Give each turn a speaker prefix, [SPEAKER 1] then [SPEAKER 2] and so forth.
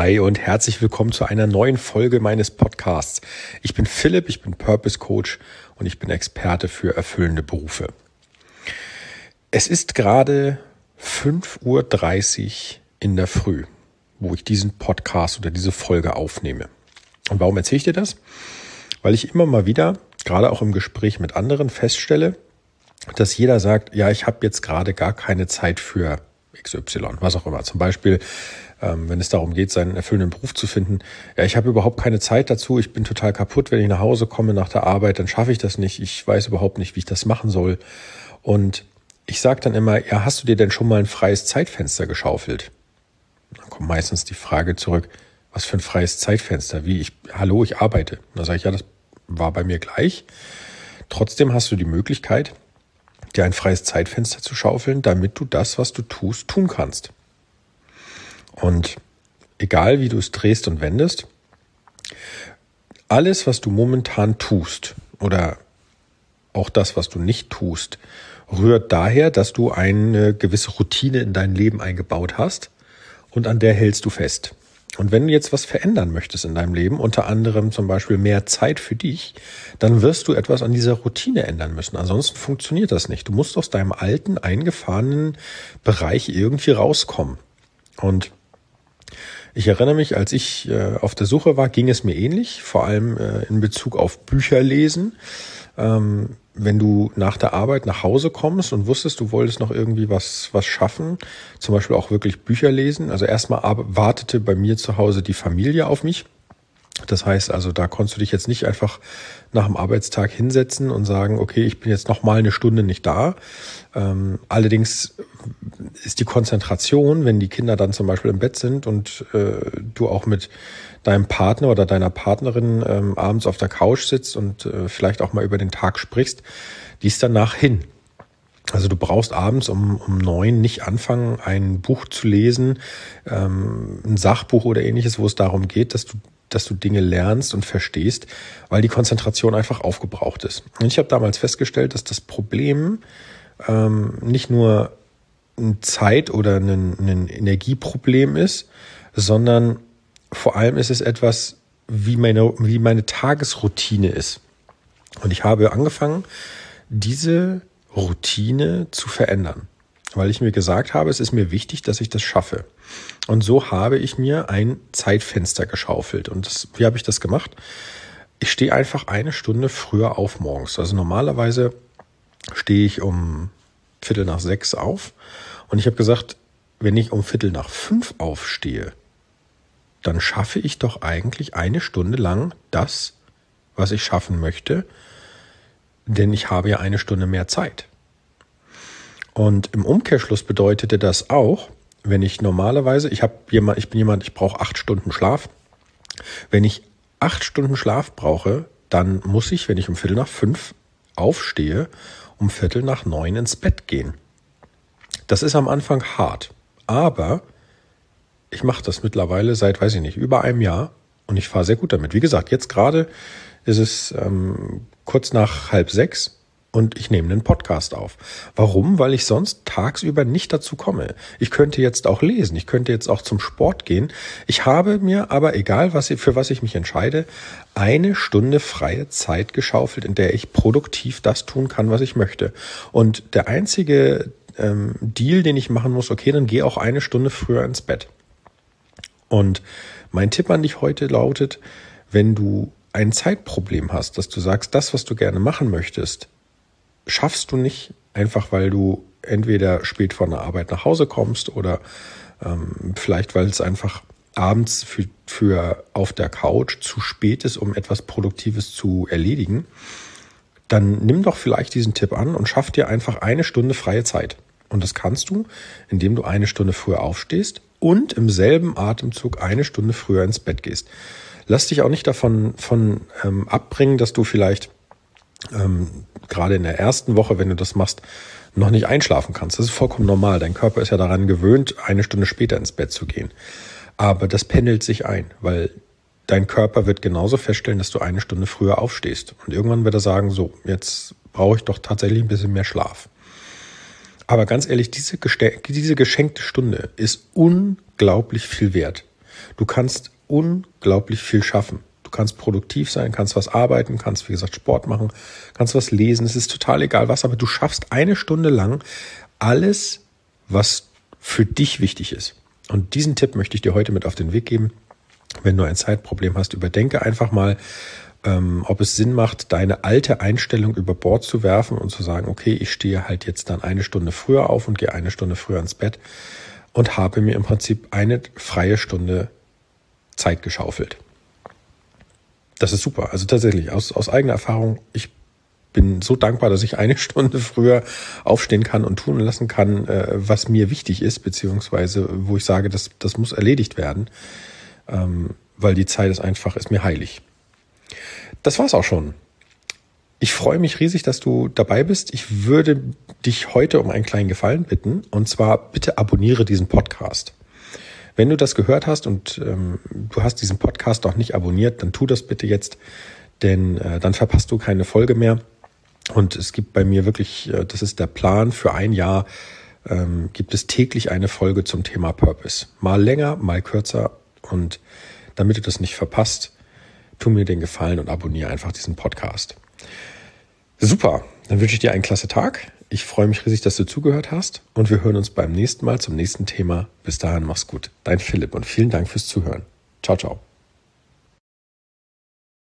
[SPEAKER 1] Hi und herzlich willkommen zu einer neuen Folge meines Podcasts. Ich bin Philipp, ich bin Purpose Coach und ich bin Experte für erfüllende Berufe. Es ist gerade 5.30 Uhr in der Früh, wo ich diesen Podcast oder diese Folge aufnehme. Und warum erzähle ich dir das? Weil ich immer mal wieder, gerade auch im Gespräch mit anderen, feststelle, dass jeder sagt, ja, ich habe jetzt gerade gar keine Zeit für XY, was auch immer. Zum Beispiel, ähm, wenn es darum geht, seinen erfüllenden Beruf zu finden. Ja, ich habe überhaupt keine Zeit dazu. Ich bin total kaputt. Wenn ich nach Hause komme nach der Arbeit, dann schaffe ich das nicht. Ich weiß überhaupt nicht, wie ich das machen soll. Und ich sage dann immer, ja, hast du dir denn schon mal ein freies Zeitfenster geschaufelt? Dann kommt meistens die Frage zurück, was für ein freies Zeitfenster? Wie ich, hallo, ich arbeite. Da sage ich, ja, das war bei mir gleich. Trotzdem hast du die Möglichkeit, dir ein freies Zeitfenster zu schaufeln, damit du das, was du tust, tun kannst. Und egal wie du es drehst und wendest, alles, was du momentan tust oder auch das, was du nicht tust, rührt daher, dass du eine gewisse Routine in dein Leben eingebaut hast und an der hältst du fest. Und wenn du jetzt was verändern möchtest in deinem Leben, unter anderem zum Beispiel mehr Zeit für dich, dann wirst du etwas an dieser Routine ändern müssen. Ansonsten funktioniert das nicht. Du musst aus deinem alten, eingefahrenen Bereich irgendwie rauskommen. Und ich erinnere mich, als ich äh, auf der Suche war, ging es mir ähnlich, vor allem äh, in Bezug auf Bücher lesen. Ähm, wenn du nach der Arbeit nach Hause kommst und wusstest, du wolltest noch irgendwie was, was schaffen, zum Beispiel auch wirklich Bücher lesen. Also erstmal wartete bei mir zu Hause die Familie auf mich. Das heißt also, da konntest du dich jetzt nicht einfach nach dem Arbeitstag hinsetzen und sagen, okay, ich bin jetzt noch mal eine Stunde nicht da. Ähm, allerdings ist die Konzentration, wenn die Kinder dann zum Beispiel im Bett sind und äh, du auch mit deinem Partner oder deiner Partnerin ähm, abends auf der Couch sitzt und äh, vielleicht auch mal über den Tag sprichst, die ist danach hin. Also du brauchst abends um, um neun nicht anfangen, ein Buch zu lesen, ähm, ein Sachbuch oder ähnliches, wo es darum geht, dass du dass du Dinge lernst und verstehst, weil die Konzentration einfach aufgebraucht ist. Und ich habe damals festgestellt, dass das Problem ähm, nicht nur ein Zeit- oder ein, ein Energieproblem ist, sondern vor allem ist es etwas, wie meine, wie meine Tagesroutine ist. Und ich habe angefangen, diese Routine zu verändern weil ich mir gesagt habe, es ist mir wichtig, dass ich das schaffe. Und so habe ich mir ein Zeitfenster geschaufelt. Und das, wie habe ich das gemacht? Ich stehe einfach eine Stunde früher auf morgens. Also normalerweise stehe ich um Viertel nach sechs auf. Und ich habe gesagt, wenn ich um Viertel nach fünf aufstehe, dann schaffe ich doch eigentlich eine Stunde lang das, was ich schaffen möchte, denn ich habe ja eine Stunde mehr Zeit. Und im Umkehrschluss bedeutete das auch, wenn ich normalerweise, ich habe jemand, ich bin jemand, ich brauche acht Stunden Schlaf. Wenn ich acht Stunden Schlaf brauche, dann muss ich, wenn ich um Viertel nach fünf aufstehe, um Viertel nach neun ins Bett gehen. Das ist am Anfang hart, aber ich mache das mittlerweile seit, weiß ich nicht, über einem Jahr und ich fahre sehr gut damit. Wie gesagt, jetzt gerade ist es ähm, kurz nach halb sechs und ich nehme einen Podcast auf. Warum? Weil ich sonst tagsüber nicht dazu komme. Ich könnte jetzt auch lesen, ich könnte jetzt auch zum Sport gehen. Ich habe mir aber, egal was, für was ich mich entscheide, eine Stunde freie Zeit geschaufelt, in der ich produktiv das tun kann, was ich möchte. Und der einzige ähm, Deal, den ich machen muss, okay, dann geh auch eine Stunde früher ins Bett. Und mein Tipp an dich heute lautet, wenn du ein Zeitproblem hast, dass du sagst, das, was du gerne machen möchtest, schaffst du nicht, einfach weil du entweder spät von der Arbeit nach Hause kommst oder ähm, vielleicht weil es einfach abends für, für auf der Couch zu spät ist, um etwas Produktives zu erledigen, dann nimm doch vielleicht diesen Tipp an und schaff dir einfach eine Stunde freie Zeit. Und das kannst du, indem du eine Stunde früher aufstehst und im selben Atemzug eine Stunde früher ins Bett gehst. Lass dich auch nicht davon von, ähm, abbringen, dass du vielleicht ähm, gerade in der ersten Woche, wenn du das machst, noch nicht einschlafen kannst. Das ist vollkommen normal. Dein Körper ist ja daran gewöhnt, eine Stunde später ins Bett zu gehen. Aber das pendelt sich ein, weil dein Körper wird genauso feststellen, dass du eine Stunde früher aufstehst. Und irgendwann wird er sagen, so, jetzt brauche ich doch tatsächlich ein bisschen mehr Schlaf. Aber ganz ehrlich, diese, diese geschenkte Stunde ist unglaublich viel wert. Du kannst unglaublich viel schaffen. Du kannst produktiv sein, kannst was arbeiten, kannst, wie gesagt, Sport machen, kannst was lesen. Es ist total egal was, aber du schaffst eine Stunde lang alles, was für dich wichtig ist. Und diesen Tipp möchte ich dir heute mit auf den Weg geben. Wenn du ein Zeitproblem hast, überdenke einfach mal, ähm, ob es Sinn macht, deine alte Einstellung über Bord zu werfen und zu sagen, okay, ich stehe halt jetzt dann eine Stunde früher auf und gehe eine Stunde früher ins Bett und habe mir im Prinzip eine freie Stunde Zeit geschaufelt. Das ist super. Also tatsächlich, aus, aus eigener Erfahrung, ich bin so dankbar, dass ich eine Stunde früher aufstehen kann und tun lassen kann, äh, was mir wichtig ist, beziehungsweise wo ich sage, das, das muss erledigt werden, ähm, weil die Zeit ist einfach, ist mir heilig. Das war's auch schon. Ich freue mich riesig, dass du dabei bist. Ich würde dich heute um einen kleinen Gefallen bitten. Und zwar bitte abonniere diesen Podcast. Wenn du das gehört hast und ähm, du hast diesen Podcast noch nicht abonniert, dann tu das bitte jetzt, denn äh, dann verpasst du keine Folge mehr. Und es gibt bei mir wirklich, äh, das ist der Plan für ein Jahr, ähm, gibt es täglich eine Folge zum Thema Purpose. Mal länger, mal kürzer. Und damit du das nicht verpasst, tu mir den Gefallen und abonniere einfach diesen Podcast. Super, dann wünsche ich dir einen klasse Tag. Ich freue mich riesig, dass du zugehört hast und wir hören uns beim nächsten Mal zum nächsten Thema. Bis dahin, mach's gut. Dein Philipp und vielen Dank fürs Zuhören. Ciao, ciao.